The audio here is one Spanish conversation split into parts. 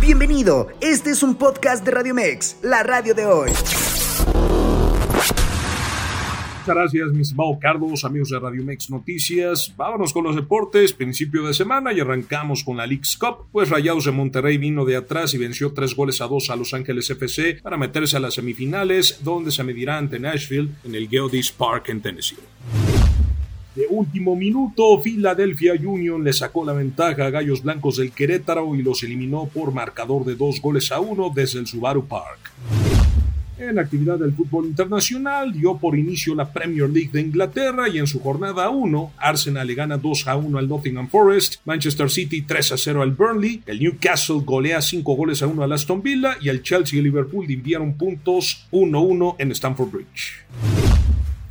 Bienvenido, este es un podcast de Radio Mex, la radio de hoy. Muchas gracias, mis estimado Carlos, amigos de Radio Mex Noticias. Vámonos con los deportes, principio de semana y arrancamos con la League's Cup, pues Rayados de Monterrey vino de atrás y venció tres goles a dos a Los Ángeles FC para meterse a las semifinales, donde se medirá ante Nashville en el Geodis Park en Tennessee. De último minuto, Philadelphia Union le sacó la ventaja a Gallos Blancos del Querétaro y los eliminó por marcador de dos goles a uno desde el Subaru Park. En actividad del fútbol internacional dio por inicio la Premier League de Inglaterra y en su jornada 1, Arsenal le gana 2 a 1 al Nottingham Forest, Manchester City 3 a 0 al Burnley, el Newcastle golea 5 goles a 1 al Aston Villa y el Chelsea y Liverpool enviaron puntos 1-1 en Stamford Bridge.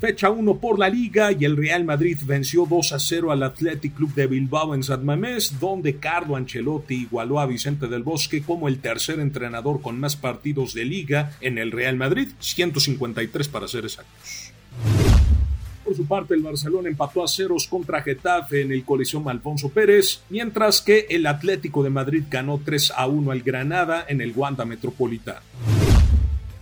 Fecha 1 por la Liga y el Real Madrid venció 2 a 0 al Athletic Club de Bilbao en San Mamés, donde Carlo Ancelotti igualó a Vicente del Bosque como el tercer entrenador con más partidos de Liga en el Real Madrid, 153 para ser exactos. Por su parte, el Barcelona empató a ceros contra Getafe en el Coliseum Alfonso Pérez, mientras que el Atlético de Madrid ganó 3 a 1 al Granada en el Wanda Metropolitano.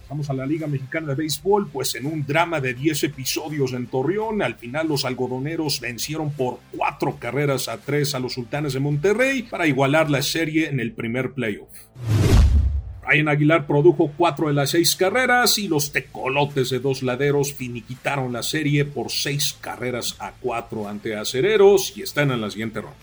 Vamos a la Liga Mexicana de Béisbol, pues en un drama de 10 episodios en Torreón, al final los algodoneros vencieron por 4 carreras a 3 a los Sultanes de Monterrey para igualar la serie en el primer playoff. Ryan Aguilar produjo 4 de las 6 carreras y los tecolotes de dos laderos finiquitaron la serie por 6 carreras a 4 ante acereros y están en la siguiente ronda.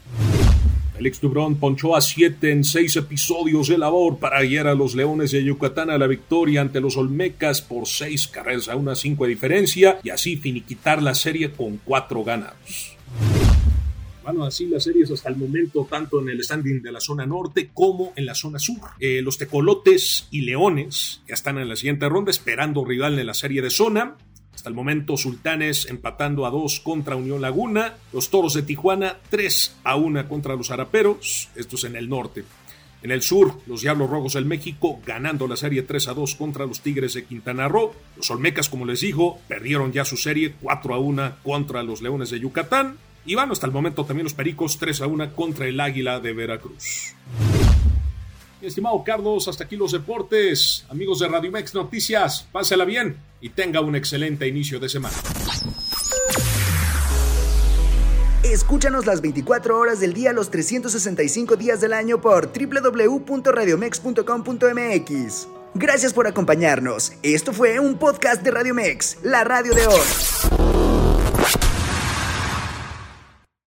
Alex Dubrón ponchó a 7 en 6 episodios de labor para guiar a los Leones de Yucatán a la victoria ante los Olmecas por 6 carreras a una 5 de diferencia y así finiquitar la serie con 4 ganados. Bueno, así las series hasta el momento, tanto en el standing de la zona norte como en la zona sur. Eh, los Tecolotes y Leones ya están en la siguiente ronda, esperando rival en la serie de zona. Hasta el momento, Sultanes empatando a 2 contra Unión Laguna, los Toros de Tijuana 3 a 1 contra los Araperos, estos en el norte. En el sur, los Diablos Rojos del México ganando la serie 3 a 2 contra los Tigres de Quintana Roo. Los Olmecas, como les digo, perdieron ya su serie 4 a 1 contra los Leones de Yucatán. Y van hasta el momento también los Pericos 3 a 1 contra el Águila de Veracruz. Mi estimado Carlos, hasta aquí los deportes. Amigos de Radio Mex Noticias, pásela bien y tenga un excelente inicio de semana. Escúchanos las 24 horas del día, los 365 días del año por www.radiomex.com.mx. Gracias por acompañarnos. Esto fue un podcast de Radio Mex, la radio de hoy.